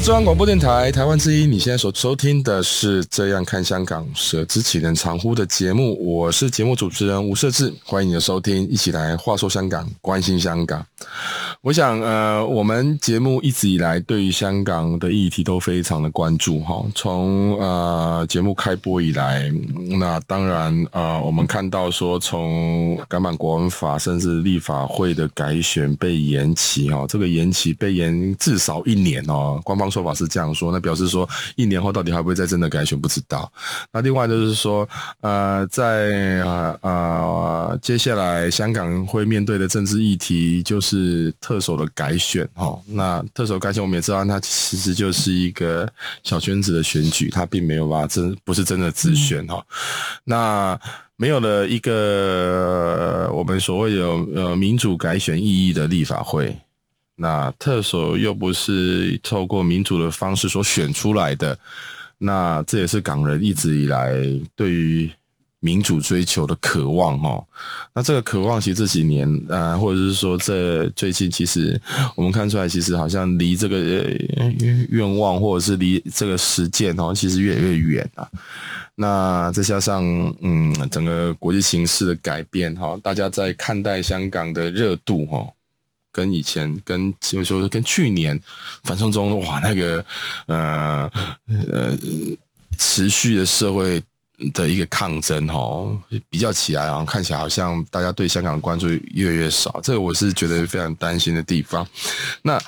中央广播电台台湾之音，你现在所收听的是《这样看香港》，舍之岂能藏乎的节目，我是节目主持人吴瑟智，欢迎你的收听，一起来话说香港，关心香港。我想，呃，我们节目一直以来对于香港的议题都非常的关注，哈，从呃节目开播以来，那当然，呃，我们看到说，从港版国安法，甚至立法会的改选被延期，哈，这个延期被延至少一年哦。官方说法是这样说，那表示说一年后到底还会不会再真的改选不知道。那另外就是说，呃，在呃呃接下来香港会面对的政治议题就是特首的改选哈。那特首改选我们也知道，它其实就是一个小圈子的选举，它并没有吧真不是真的直选哈。那没有了一个我们所谓有呃民主改选意义的立法会。那特首又不是透过民主的方式所选出来的，那这也是港人一直以来对于民主追求的渴望哈。那这个渴望其实这几年啊，或者是说这最近，其实我们看出来，其实好像离这个愿望或者是离这个实践哦，其实越来越远啊。那再加上嗯，整个国际形势的改变哈，大家在看待香港的热度哈。跟以前，跟就是说，跟去年反送中哇，那个呃呃持续的社会的一个抗争哦，比较起来啊，看起来好像大家对香港的关注越来越少，这个我是觉得非常担心的地方。那。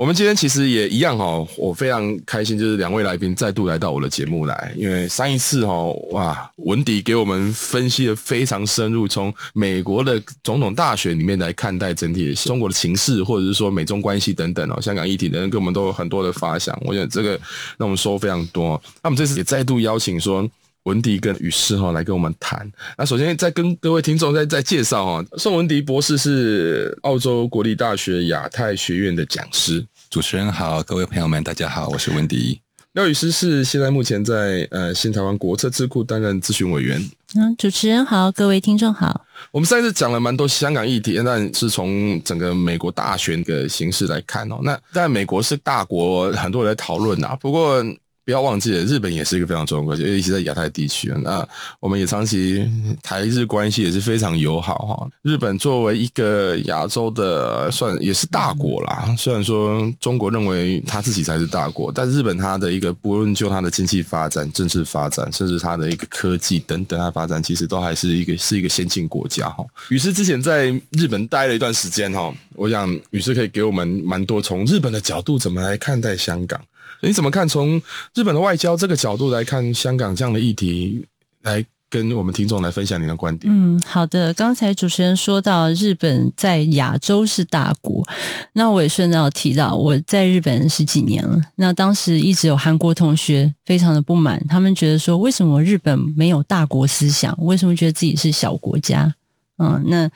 我们今天其实也一样哈，我非常开心，就是两位来宾再度来到我的节目来，因为上一次哈哇，文迪给我们分析的非常深入，从美国的总统大选里面来看待整体的中国的情势，或者是说美中关系等等哦，香港议题等等，给我们都有很多的发想，我觉得这个让我们收获非常多。那我们这次也再度邀请说。文迪跟宇师哈来跟我们谈。那首先再跟各位听众再再介绍哈，宋文迪博士是澳洲国立大学亚太学院的讲师。主持人好，各位朋友们，大家好，我是文迪。廖宇师是现在目前在呃新台湾国策智库担任咨询委员。嗯，主持人好，各位听众好。我们上次讲了蛮多香港议题，但是从整个美国大选的形势来看哦，那在美国是大国，很多人在讨论啊，不过。不要忘记了，日本也是一个非常重要的国家，尤其在亚太地区。那我们也长期台日关系也是非常友好哈。日本作为一个亚洲的算也是大国啦，虽然说中国认为他自己才是大国，但日本它的一个不论就它的经济发展、政治发展，甚至它的一个科技等等，它发展其实都还是一个是一个先进国家哈。于是之前在日本待了一段时间哈，我想宇师可以给我们蛮多从日本的角度怎么来看待香港。你怎么看？从日本的外交这个角度来看香港这样的议题，来跟我们听众来分享你的观点。嗯，好的。刚才主持人说到日本在亚洲是大国，那我也顺道提到我在日本十几年了。那当时一直有韩国同学非常的不满，他们觉得说，为什么日本没有大国思想？为什么觉得自己是小国家？嗯，那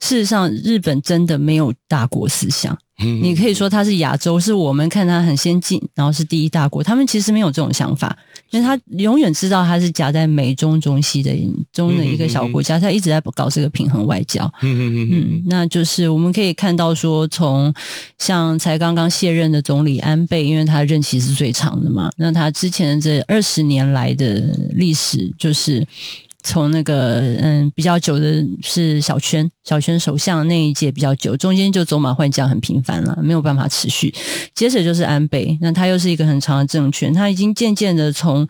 事实上日本真的没有大国思想。你可以说它是亚洲，是我们看它很先进，然后是第一大国。他们其实没有这种想法，因为他永远知道他是夹在美中中西的中的一个小国家，他一直在搞这个平衡外交。嗯嗯嗯嗯，那就是我们可以看到说，从像才刚刚卸任的总理安倍，因为他任期是最长的嘛，那他之前的这二十年来的历史就是。从那个嗯比较久的是小泉，小泉首相那一届比较久，中间就走马换将很频繁了，没有办法持续。接着就是安倍，那他又是一个很长的政权，他已经渐渐的从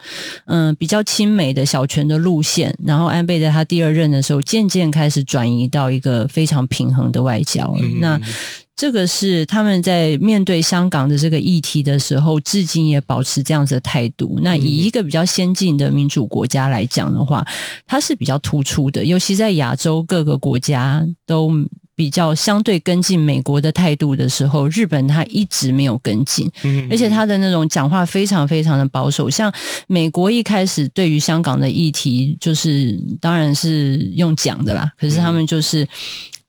嗯比较亲美的小泉的路线，然后安倍在他第二任的时候，渐渐开始转移到一个非常平衡的外交。嗯、那这个是他们在面对香港的这个议题的时候，至今也保持这样子的态度。那以一个比较先进的民主国家来讲的话，它是比较突出的，尤其在亚洲各个国家都比较相对跟进美国的态度的时候，日本它一直没有跟进，而且他的那种讲话非常非常的保守。像美国一开始对于香港的议题，就是当然是用讲的啦，可是他们就是。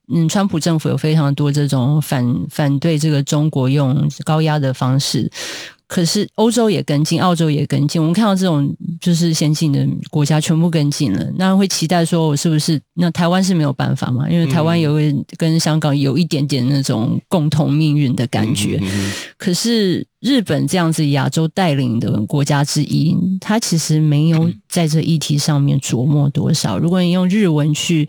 嗯，川普政府有非常多这种反反对这个中国用高压的方式。可是欧洲也跟进，澳洲也跟进。我们看到这种就是先进的国家全部跟进了，那会期待说，我是不是那台湾是没有办法嘛？因为台湾有跟香港有一点点那种共同命运的感觉。可是日本这样子亚洲带领的国家之一，它其实没有 在这议题上面琢磨多少。如果你用日文去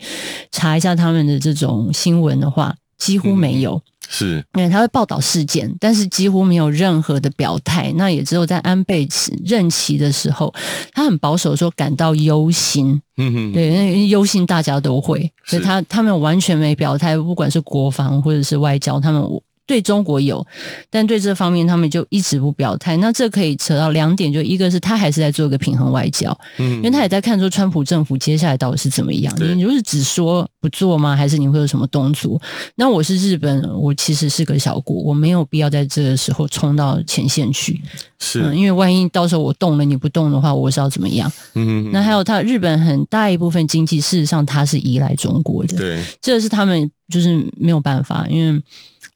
查一下他们的这种新闻的话，几乎没有。是，因为他会报道事件，但是几乎没有任何的表态。那也只有在安倍任期的时候，他很保守，说感到忧心。嗯哼，对，因为忧心大家都会，所以他他们完全没表态，不管是国防或者是外交，他们。对中国有，但对这方面他们就一直不表态。那这可以扯到两点，就一个是他还是在做一个平衡外交，嗯，因为他也在看说川普政府接下来到底是怎么样。你就是只说不做吗？还是你会有什么动作？那我是日本，我其实是个小国，我没有必要在这个时候冲到前线去。是，嗯，因为万一到时候我动了你不动的话，我是要怎么样？嗯，那还有他日本很大一部分经济，事实上它是依赖中国的。对，这是他们就是没有办法，因为。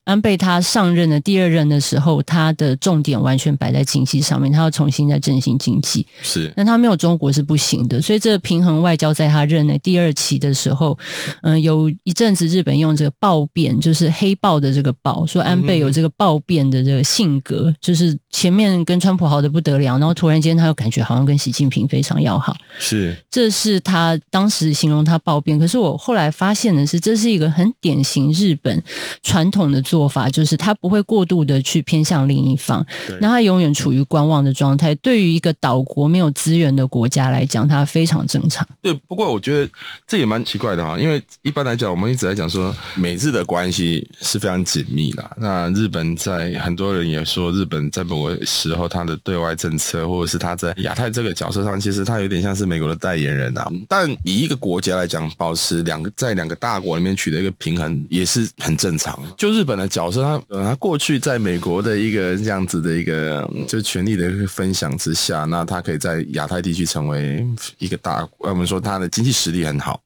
安倍他上任的第二任的时候，他的重点完全摆在经济上面，他要重新再振兴经济。是，但他没有中国是不行的，所以这个平衡外交在他任内第二期的时候，嗯、呃，有一阵子日本用这个暴变，就是黑豹的这个豹，说安倍有这个暴变的这个性格，嗯、就是前面跟川普好的不得了，然后突然间他又感觉好像跟习近平非常要好。是，这是他当时形容他暴变。可是我后来发现的是，这是一个很典型日本传统的做做法就是他不会过度的去偏向另一方，那他永远处于观望的状态。对于一个岛国没有资源的国家来讲，他非常正常。对，不过我觉得这也蛮奇怪的哈，因为一般来讲，我们一直在讲说美日的关系是非常紧密的。那日本在很多人也说，日本在某个时候他的对外政策，或者是他在亚太这个角色上，其实他有点像是美国的代言人啊。但以一个国家来讲，保持两个在两个大国里面取得一个平衡，也是很正常。就日本的。角色他呃，他过去在美国的一个这样子的一个就权力的分享之下，那他可以在亚太地区成为一个大，我们说他的经济实力很好。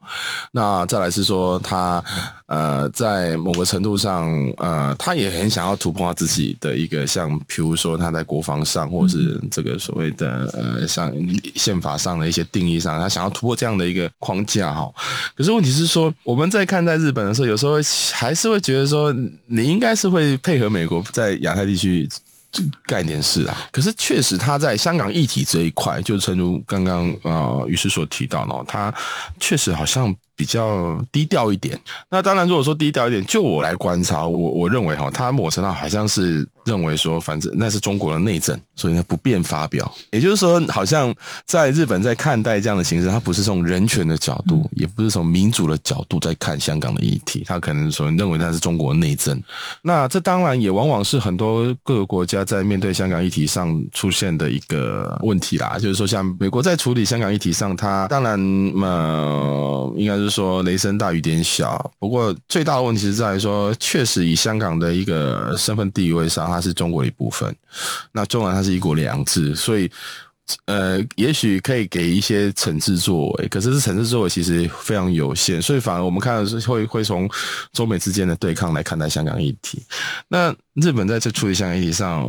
那再来是说他呃，在某个程度上呃，他也很想要突破他自己的一个像，比如说他在国防上，或者是这个所谓的呃，像宪法上的一些定义上，他想要突破这样的一个框架哈。可是问题是说，我们在看待日本的时候，有有时候还是会觉得说你。应该是会配合美国在亚太地区干点事啊，可是确实他在香港议题这一块，就诚如刚刚啊于是所提到呢，他确实好像。比较低调一点。那当然，如果说低调一点，就我来观察，我我认为哈，他某程度好像是认为说，反正那是中国的内政，所以呢不便发表。也就是说，好像在日本在看待这样的形式，他不是从人权的角度，也不是从民主的角度在看香港的议题，他可能说认为那是中国的内政。那这当然也往往是很多各个国家在面对香港议题上出现的一个问题啦。就是说，像美国在处理香港议题上，他当然呃应该是。是说雷声大雨点小，不过最大的问题是在于说，确实以香港的一个身份地位上，它是中国的一部分。那纵然它是一国两制，所以呃，也许可以给一些惩治作为，可是这惩治作为其实非常有限，所以反而我们看的是会会从中美之间的对抗来看待香港议题。那日本在这处理香港议题上，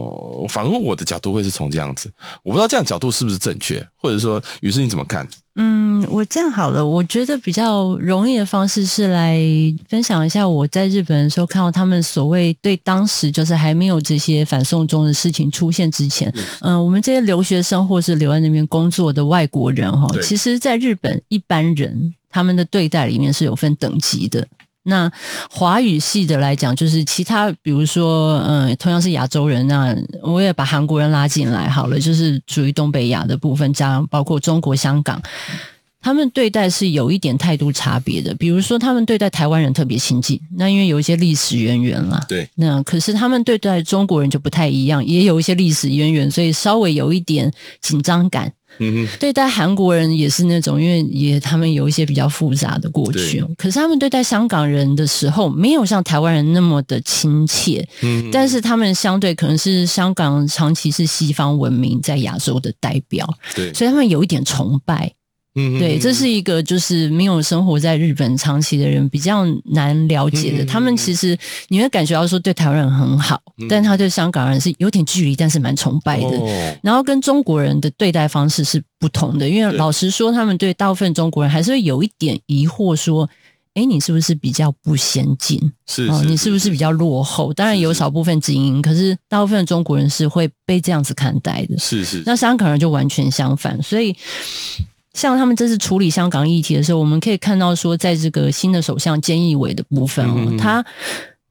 反而我的角度会是从这样子，我不知道这样角度是不是正确，或者说，于是你怎么看？嗯，我这样好了，我觉得比较容易的方式是来分享一下我在日本的时候看到他们所谓对当时就是还没有这些反送中的事情出现之前，嗯、呃，我们这些留学生或是留在那边工作的外国人哈，其实在日本一般人他们的对待里面是有分等级的。那华语系的来讲，就是其他，比如说，嗯，同样是亚洲人，那我也把韩国人拉进来好了，就是属于东北亚的部分，加上包括中国香港，他们对待是有一点态度差别的。比如说，他们对待台湾人特别亲近，那因为有一些历史渊源啦。对。那可是他们对待中国人就不太一样，也有一些历史渊源，所以稍微有一点紧张感。嗯哼，对待韩国人也是那种，因为也他们有一些比较复杂的过去。可是他们对待香港人的时候，没有像台湾人那么的亲切。嗯，但是他们相对可能是香港长期是西方文明在亚洲的代表。对，所以他们有一点崇拜。嗯，对，这是一个就是没有生活在日本长期的人比较难了解的。他们其实你会感觉到说对台湾人很好，但他对香港人是有点距离，但是蛮崇拜的。然后跟中国人的对待方式是不同的，因为老实说，他们对大部分中国人还是会有一点疑惑，说：“哎，你是不是比较不先进？是，你是不是比较落后？”当然有少部分精英，可是大部分的中国人是会被这样子看待的。是是，那香港人就完全相反，所以。像他们这次处理香港议题的时候，我们可以看到说，在这个新的首相菅义伟的部分哦，他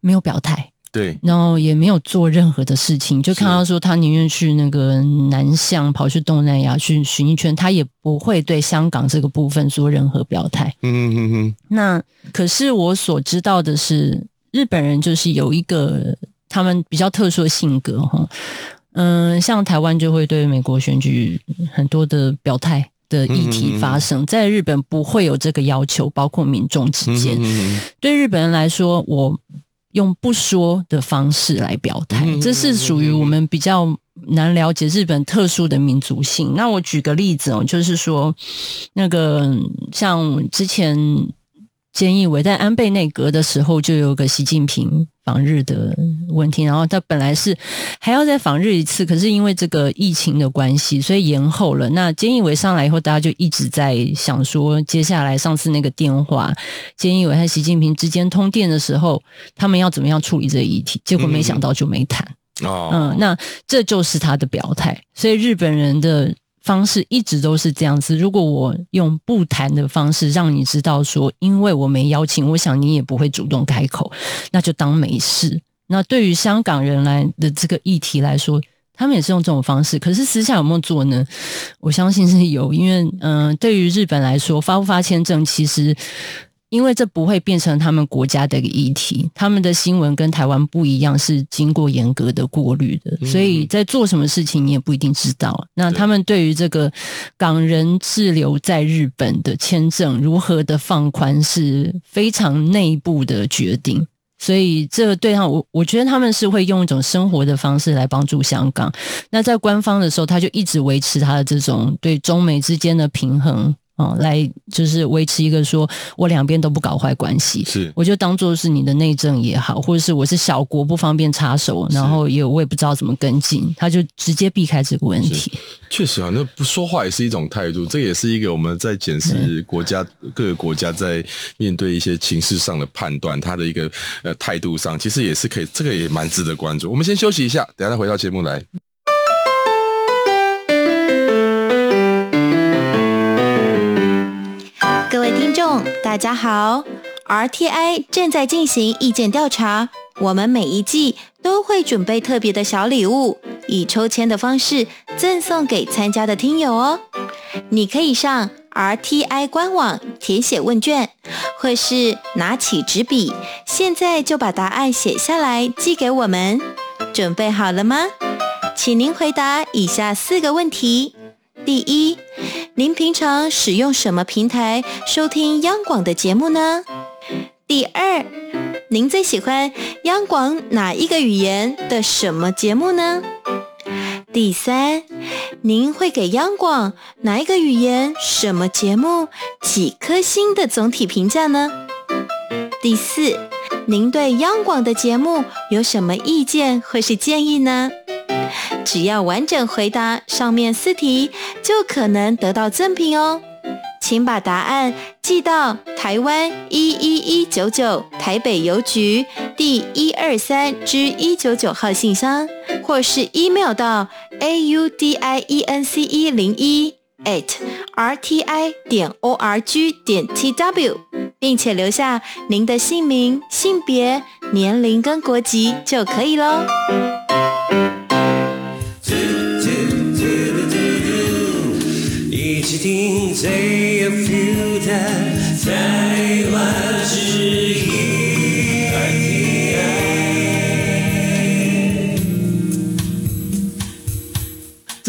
没有表态，对，然后也没有做任何的事情，就看到说他宁愿去那个南向，跑去东南亚去巡一圈，他也不会对香港这个部分做任何表态。嗯嗯嗯。那可是我所知道的是，日本人就是有一个他们比较特殊的性格哈，嗯，像台湾就会对美国选举很多的表态。的议题发生在日本不会有这个要求，包括民众之间。对日本人来说，我用不说的方式来表态，这是属于我们比较难了解日本特殊的民族性。那我举个例子哦，就是说，那个像之前。菅义伟在安倍内阁的时候，就有个习近平访日的问题，然后他本来是还要再访日一次，可是因为这个疫情的关系，所以延后了。那菅义伟上来以后，大家就一直在想说，接下来上次那个电话，菅义伟和习近平之间通电的时候，他们要怎么样处理这个议题？结果没想到就没谈。哦，嗯，那这就是他的表态。所以日本人的。方式一直都是这样子。如果我用不谈的方式让你知道说，因为我没邀请，我想你也不会主动开口，那就当没事。那对于香港人来的这个议题来说，他们也是用这种方式。可是私下有没有做呢？我相信是有，因为嗯、对于日本来说，发不发签证其实。因为这不会变成他们国家的一个议题，他们的新闻跟台湾不一样，是经过严格的过滤的，所以在做什么事情你也不一定知道。那他们对于这个港人滞留在日本的签证如何的放宽是非常内部的决定，所以这个对他我我觉得他们是会用一种生活的方式来帮助香港。那在官方的时候，他就一直维持他的这种对中美之间的平衡。哦，来就是维持一个说，我两边都不搞坏关系，是，我就当做是你的内政也好，或者是我是小国不方便插手，然后也我也不知道怎么跟进，他就直接避开这个问题。确实啊，那不说话也是一种态度，这也是一个我们在检视国家各个国家在面对一些情势上的判断，他的一个呃态度上，其实也是可以，这个也蛮值得关注。我们先休息一下，等下再回到节目来。大家好，RTI 正在进行意见调查，我们每一季都会准备特别的小礼物，以抽签的方式赠送给参加的听友哦。你可以上 RTI 官网填写问卷，或是拿起纸笔，现在就把答案写下来寄给我们。准备好了吗？请您回答以下四个问题。第一，您平常使用什么平台收听央广的节目呢？第二，您最喜欢央广哪一个语言的什么节目呢？第三，您会给央广哪一个语言什么节目几颗星的总体评价呢？第四，您对央广的节目有什么意见或是建议呢？只要完整回答上面四题，就可能得到赠品哦。请把答案寄到台湾一一一九九台北邮局第一二三之一九九号信箱，或是 email 到 a u d i e n c e 零一 at r t i 点 o r g 点 t w，并且留下您的姓名、性别、年龄跟国籍就可以喽。一起听最有 feel 的台湾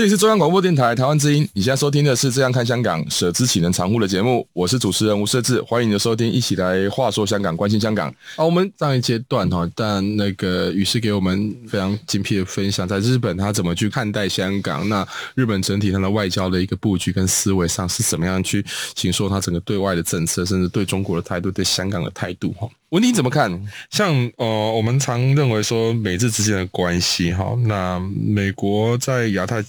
里是中央广播电台台湾之音，你现在收听的是《这样看香港》舍之岂能常乎的节目，我是主持人吴设志，欢迎你的收听，一起来话说香港，关心香港。啊，我们上一阶段哈，但那个宇师给我们非常精辟的分享，在日本他怎么去看待香港？那日本整体它的外交的一个布局跟思维上是怎么样去形塑它整个对外的政策，甚至对中国的态度、对香港的态度？哈，文迪怎么看？像呃，我们常认为说美日之间的关系哈，那美国在亚太。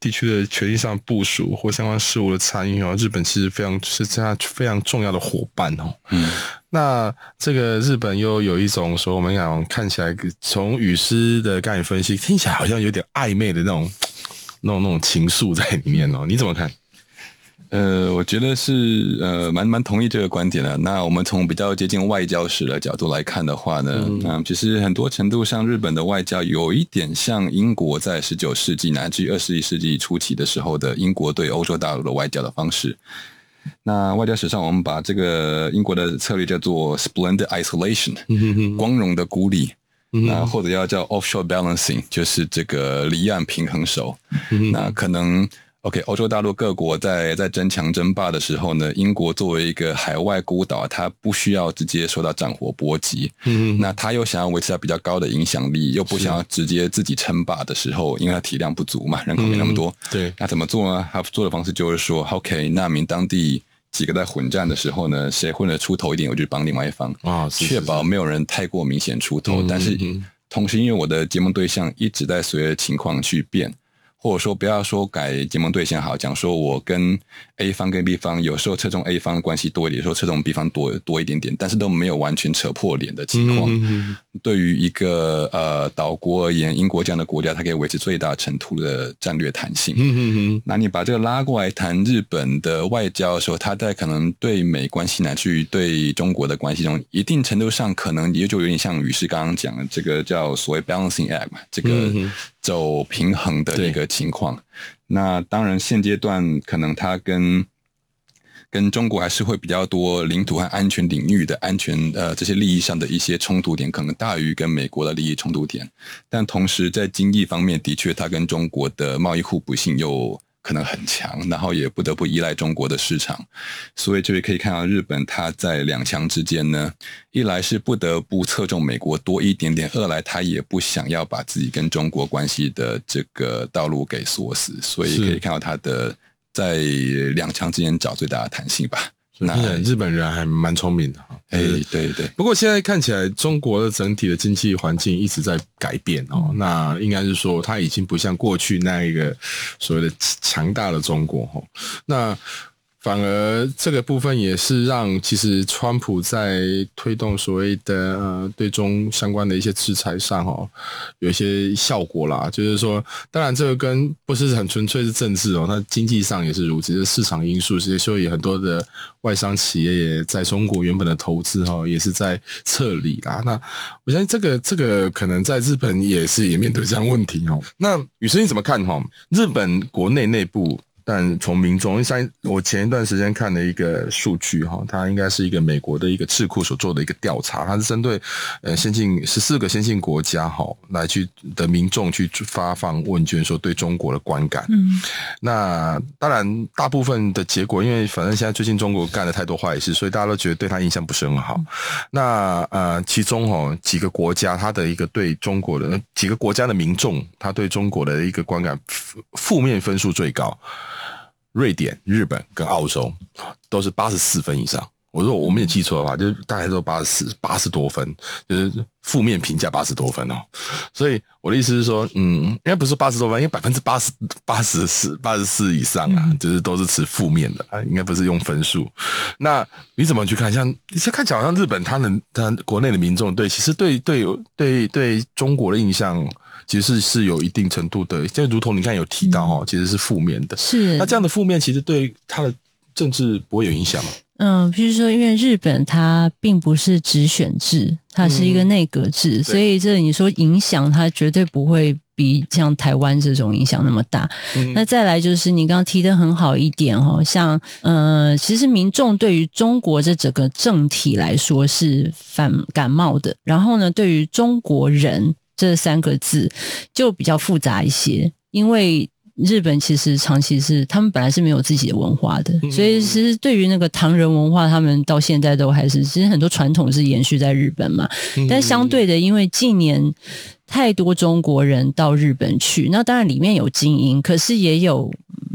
地区的权益上部署或相关事务的参与哦，日本其实非常是这样非常重要的伙伴哦。嗯，那这个日本又有一种说，我们讲看起来从语师的概念分析，听起来好像有点暧昧的那种、那种、那种情愫在里面哦。你怎么看？呃，我觉得是呃，蛮蛮同意这个观点的。那我们从比较接近外交史的角度来看的话呢，嗯、呃，其实很多程度上，日本的外交有一点像英国在十九世纪乃至于二十一世纪初期的时候的英国对欧洲大陆的外交的方式。那外交史上，我们把这个英国的策略叫做 splendid isolation，嗯哼哼，光荣的孤立，嗯、那或者要叫 offshore balancing，就是这个离岸平衡手，嗯、那可能。OK，欧洲大陆各国在在争强争霸的时候呢，英国作为一个海外孤岛，它不需要直接受到战火波及。嗯，那他又想要维持它比较高的影响力，又不想要直接自己称霸的时候，因为它体量不足嘛，人口没那么多。嗯、对，那怎么做呢？他做的方式就是说，OK，那名当地几个在混战的时候呢，谁混得出头一点，我就帮另外一方啊，确保没有人太过明显出头。嗯、但是同时，因为我的结盟对象一直在随着情况去变。或者说不要说改结盟对象好，讲说我跟 A 方跟 B 方有时候侧重 A 方的关系多一点，有时候侧重 B 方多多一点点，但是都没有完全扯破脸的情况。对于一个呃岛国而言，英国这样的国家，它可以维持最大程度的战略弹性。嗯、哼哼那你把这个拉过来谈日本的外交的时候，它在可能对美关系乃至于对中国的关系中，一定程度上可能也就有点像于是刚刚讲的这个叫所谓 balancing act 嘛，这个。嗯走平衡的一个情况，那当然现阶段可能它跟跟中国还是会比较多领土和安全领域的安全呃这些利益上的一些冲突点，可能大于跟美国的利益冲突点，但同时在经济方面的确它跟中国的贸易互补性又。可能很强，然后也不得不依赖中国的市场，所以就可以看到日本它在两强之间呢，一来是不得不侧重美国多一点点，二来它也不想要把自己跟中国关系的这个道路给锁死，所以可以看到它的在两强之间找最大的弹性吧。那日本人还蛮聪明的哈，哎，对对。不过现在看起来，中国的整体的经济环境一直在改变哦。那应该是说，它已经不像过去那一个所谓的强大的中国哈。那反而这个部分也是让其实川普在推动所谓的呃对中相关的一些制裁上哦，有一些效果啦。就是说，当然这个跟不是很纯粹是政治哦，它经济上也是如此，是市场因素，所以很多的外商企业也在中国原本的投资哈，也是在撤离啦。那我相信这个这个可能在日本也是也面对这样问题哦。那雨生你怎么看哈？日本国内内部。但从民众，因为上我前一段时间看了一个数据哈，它应该是一个美国的一个智库所做的一个调查，它是针对呃先进十四个先进国家哈来去的民众去发放问卷，说对中国的观感。嗯，那当然大部分的结果，因为反正现在最近中国干了太多坏事，所以大家都觉得对他印象不是很好。嗯、那呃，其中哈几个国家，它的一个对中国的几个国家的民众，他对中国的一个观感负面分数最高。瑞典、日本跟澳洲都是八十四分以上。我说我没有记错的话，就是大概都八十八十多分，就是负面评价八十多分哦。所以我的意思是说，嗯，应该不是八十多分，因为百分之八十八十四八十四以上啊，就是都是持负面的啊，应该不是用分数。那你怎么去看？像你看起来好像日本，他能他国内的民众对，其实对对对对中国的印象，其实是是有一定程度的，就如同你看有提到哦，其实是负面的。是那这样的负面，其实对他的政治不会有影响吗？嗯，譬如说，因为日本它并不是直选制，它是一个内阁制，嗯、所以这你说影响它绝对不会比像台湾这种影响那么大。嗯、那再来就是你刚刚提的很好一点哦，像呃，其实民众对于中国这整个政体来说是反感冒的，然后呢，对于中国人这三个字就比较复杂一些，因为。日本其实长期是他们本来是没有自己的文化的，所以其实对于那个唐人文化，他们到现在都还是其实很多传统是延续在日本嘛。但相对的，因为近年太多中国人到日本去，那当然里面有精英，可是也有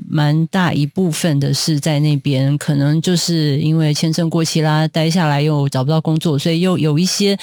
蛮大一部分的是在那边，可能就是因为签证过期啦，待下来又找不到工作，所以又有一些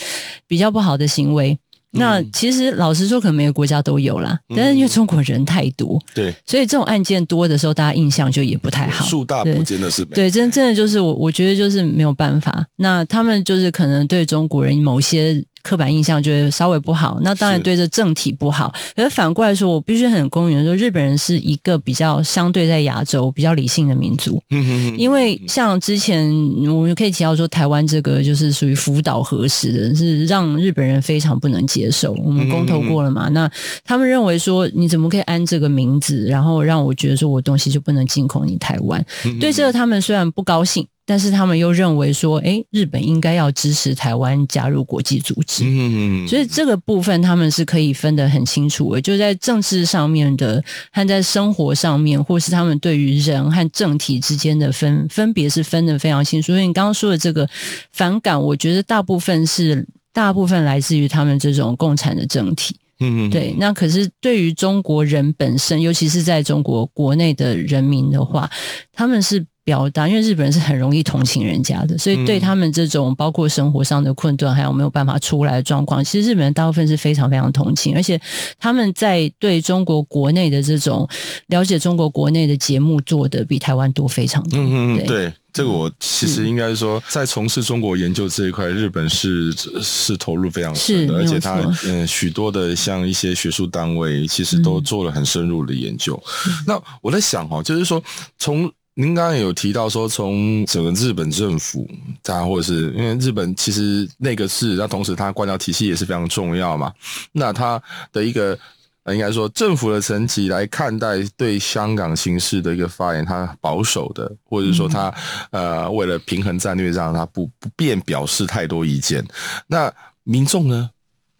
比较不好的行为。那其实老实说，可能每个国家都有啦，但是因为中国人太多，对，所以这种案件多的时候，大家印象就也不太好。树大不见得是对，真真的就是我，我觉得就是没有办法。那他们就是可能对中国人某些。刻板印象就会稍微不好，那当然对这政体不好。可是反过来说，我必须很公允的说，日本人是一个比较相对在亚洲比较理性的民族。嗯哼哼。因为像之前我们可以提到说，台湾这个就是属于福岛核食的，是让日本人非常不能接受。我们公投过了嘛？那他们认为说，你怎么可以安这个名字，然后让我觉得说我东西就不能进口你台湾？对这个他们虽然不高兴。但是他们又认为说，诶，日本应该要支持台湾加入国际组织，嗯，所以这个部分他们是可以分得很清楚的，就在政治上面的和在生活上面，或是他们对于人和政体之间的分分别是分得非常清楚。所以你刚刚说的这个反感，我觉得大部分是大部分来自于他们这种共产的政体，嗯，对。那可是对于中国人本身，尤其是在中国国内的人民的话，他们是。表达，因为日本人是很容易同情人家的，所以对他们这种包括生活上的困顿，还有没有办法出来的状况，其实日本人大部分是非常非常同情，而且他们在对中国国内的这种了解，中国国内的节目做的比台湾多非常多。嗯嗯，对，这个我其实应该是说，在从事中国研究这一块，日本是是投入非常深的，而且他嗯许多的像一些学术单位，其实都做了很深入的研究。那我在想哈，就是说从您刚刚有提到说，从整个日本政府，它或者是因为日本其实那个是，那同时它官僚体系也是非常重要嘛。那它的一个应该说政府的层级来看待对香港形势的一个发言，它保守的，或者说它呃为了平衡战略上，它不不便表示太多意见。那民众呢？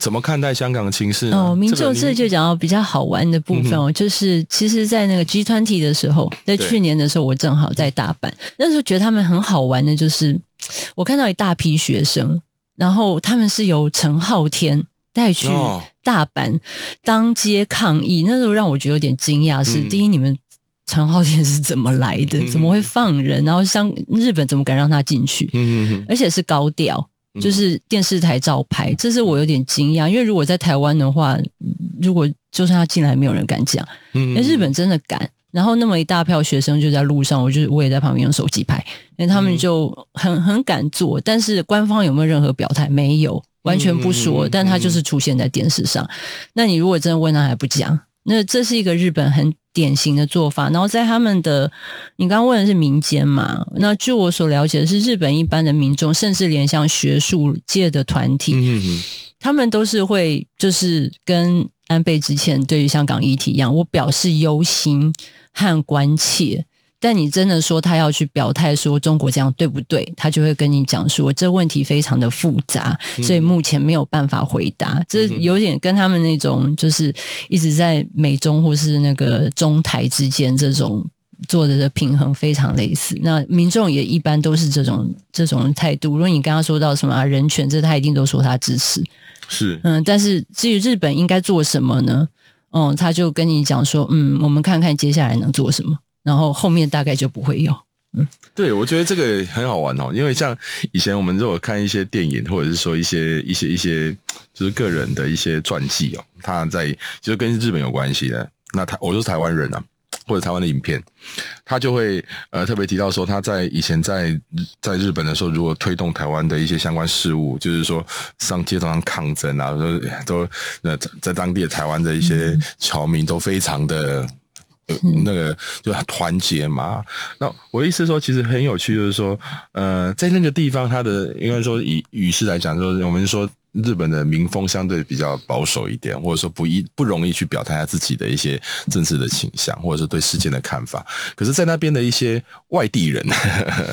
怎么看待香港的情势？哦，民众这就讲到比较好玩的部分哦，嗯、就是其实，在那个 G 团体的时候，在去年的时候，我正好在大阪，那时候觉得他们很好玩的，就是我看到一大批学生，然后他们是由陈浩天带去大阪当街抗议，哦、那时候让我觉得有点惊讶。是、嗯、第一，你们陈浩天是怎么来的？怎么会放人？然后像日本怎么敢让他进去？嗯，而且是高调。就是电视台照拍，这是我有点惊讶，因为如果在台湾的话，如果就算他进来，没有人敢讲。嗯，日本真的敢，然后那么一大票学生就在路上，我就我也在旁边用手机拍，因为他们就很很敢做，但是官方有没有任何表态？没有，完全不说，但他就是出现在电视上。那你如果真的问他还不讲，那这是一个日本很。典型的做法，然后在他们的，你刚刚问的是民间嘛？那据我所了解的是，日本一般的民众，甚至连像学术界的团体，他们都是会就是跟安倍之前对于香港议题一样，我表示忧心和关切。但你真的说他要去表态说中国这样对不对？他就会跟你讲说这问题非常的复杂，所以目前没有办法回答。这有点跟他们那种就是一直在美中或是那个中台之间这种做的的平衡非常类似。那民众也一般都是这种这种态度。如果你刚刚说到什么啊人权，这他一定都说他支持。是嗯，但是至于日本应该做什么呢？嗯、哦，他就跟你讲说，嗯，我们看看接下来能做什么。然后后面大概就不会有，对，我觉得这个很好玩哦，因为像以前我们如果看一些电影，或者是说一些一些一些，就是个人的一些传记哦，他在就是跟日本有关系的，那台我就是台湾人啊。或者台湾的影片，他就会呃特别提到说，他在以前在在日本的时候，如果推动台湾的一些相关事务，就是说上街头上抗争啊，都都呃在当地的台湾的一些侨民都非常的、呃、那个就团结嘛。那我的意思说，其实很有趣，就是说呃在那个地方，它的应该说以语势来讲，说我们说。日本的民风相对比较保守一点，或者说不易不容易去表态他自己的一些政治的倾向，或者是对事件的看法。可是，在那边的一些外地人，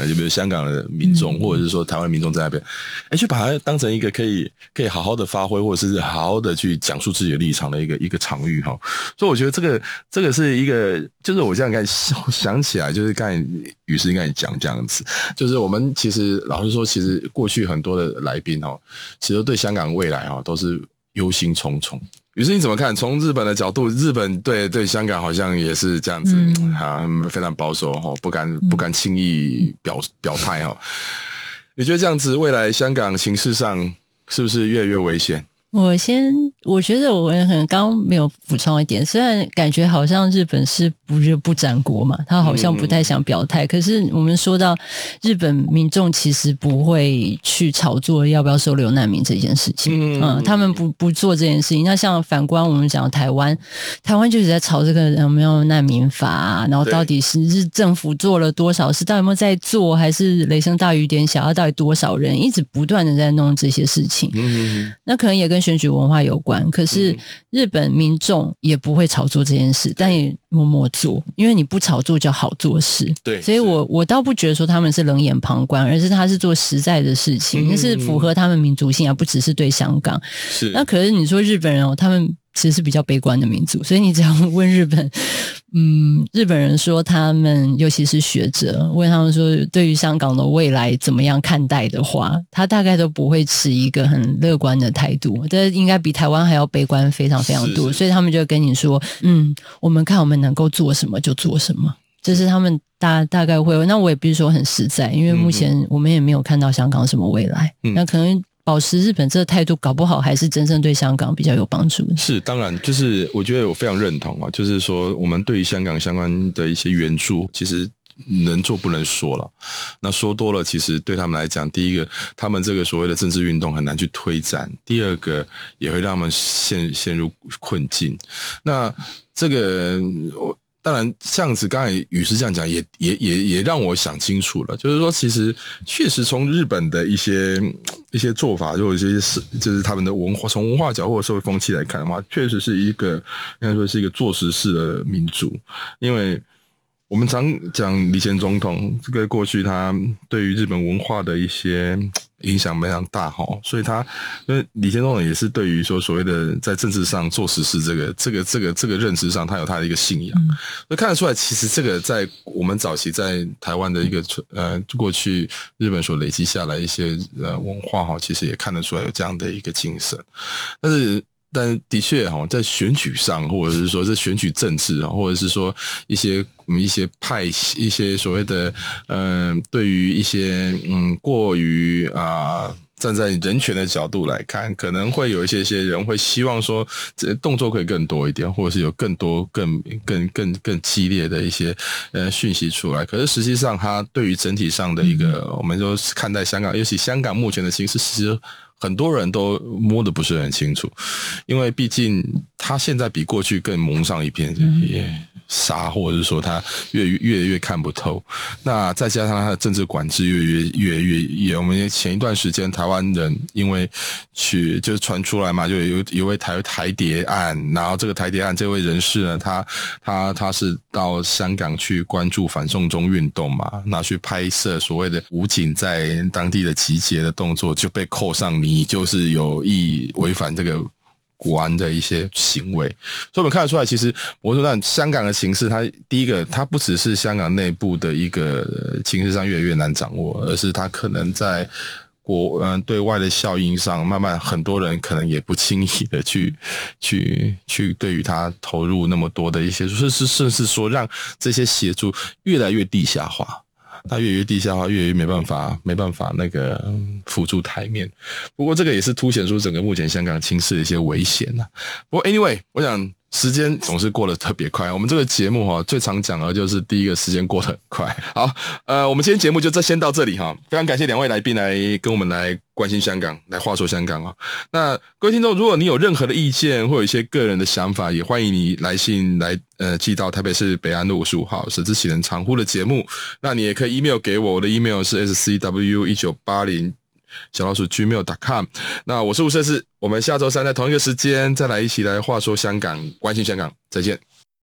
有没有香港的民众，或者是说台湾民众在那边，哎，去把它当成一个可以可以好好的发挥，或者是好好的去讲述自己的立场的一个一个场域哈。所以，我觉得这个这个是一个，就是我现在刚才想起来，就是刚才雨师刚才讲这样子，就是我们其实老实说，其实过去很多的来宾哈，其实对香港未来啊，都是忧心忡忡。于是你怎么看？从日本的角度，日本对对香港好像也是这样子、嗯、啊，非常保守哈，不敢不敢轻易表表态哈。你觉得这样子，未来香港形势上是不是越来越危险？我先，我觉得我可能刚刚没有补充一点，虽然感觉好像日本是不热不沾国嘛，他好像不太想表态。嗯、可是我们说到日本民众其实不会去炒作要不要收留难民这件事情，嗯，嗯他们不不做这件事情。那像反观我们讲台湾，台湾就一直在炒这个有没有难民法啊，然后到底是日政府做了多少事，到底有没有在做，还是雷声大雨点小，要到底多少人一直不断的在弄这些事情？嗯，那可能也跟选举文化有关，可是日本民众也不会炒作这件事，但也默默做，因为你不炒作就好做事。对，所以我我倒不觉得说他们是冷眼旁观，而是他是做实在的事情，那是符合他们民族性，而不只是对香港。是，那可是你说日本人哦，他们。其实是比较悲观的民族，所以你只要问日本，嗯，日本人说他们，尤其是学者，问他们说对于香港的未来怎么样看待的话，他大概都不会持一个很乐观的态度，这应该比台湾还要悲观非常非常多，所以他们就跟你说，嗯，我们看我们能够做什么就做什么，这是他们大大概会。那我也不是说很实在，因为目前我们也没有看到香港什么未来，嗯、那可能。保持日本这态度，搞不好还是真正对香港比较有帮助。是，当然，就是我觉得我非常认同啊，就是说，我们对于香港相关的一些援助，其实能做不能说了。那说多了，其实对他们来讲，第一个，他们这个所谓的政治运动很难去推展；第二个，也会让他们陷陷入困境。那这个我。当然，这样子刚才语师这样讲，也也也也让我想清楚了。就是说，其实确实从日本的一些一些做法，或者一些是就是他们的文化，从文化角或者社会风气来看的话，确实是一个应该说是一个做实事的民族，因为。我们常讲李前总统，这个过去他对于日本文化的一些影响非常大哈，所以他因为李前总统也是对于说所谓的在政治上做实事这个这个这个这个认知上，他有他的一个信仰，所以、看得出来，其实这个在我们早期在台湾的一个呃过去日本所累积下来一些呃文化哈，其实也看得出来有这样的一个精神，但是。但的确哈，在选举上，或者是说在选举政治啊，或者是说一些一些派一些所谓的嗯、呃，对于一些嗯过于啊站在人权的角度来看，可能会有一些些人会希望说，这动作可以更多一点，或者是有更多更更更更激烈的一些呃讯息出来。可是实际上，他对于整体上的一个，我们说看待香港，尤其香港目前的形势，其实。很多人都摸得不是很清楚，因为毕竟他现在比过去更蒙上一片纱，或者是说他越越越看不透。那再加上他的政治管制越越越越越，我们前一段时间台湾人因为去就是传出来嘛，就有有位台台谍案，然后这个台谍案这位人士呢，他他他是到香港去关注反送中运动嘛，拿去拍摄所谓的武警在当地的集结的动作，就被扣上你你就是有意违反这个国安的一些行为，所以我们看得出来，其实我说那香港的形势，它第一个，它不只是香港内部的一个情势上越来越难掌握，而是它可能在国嗯对外的效应上，慢慢很多人可能也不轻易的去去去对于它投入那么多的一些，甚至甚至说让这些协助越来越地下化。那越于地下化，越没办法，没办法那个辅助台面。不过这个也是凸显出整个目前香港情势的一些危险呐。不过 anyway，我想。时间总是过得特别快，我们这个节目哈最常讲的就是第一个时间过得很快。好，呃，我们今天节目就这先到这里哈，非常感谢两位来宾来跟我们来关心香港，来话说香港啊。那各位听众，如果你有任何的意见或有一些个人的想法，也欢迎你来信来呃寄到台北市北安路五十五号舍之启人长呼的节目。那你也可以 email 给我，我的 email 是 scw 一九八零。小老鼠 gmail.com，那我是吴设志，我们下周三在同一个时间再来一起来话说香港，关心香港，再见。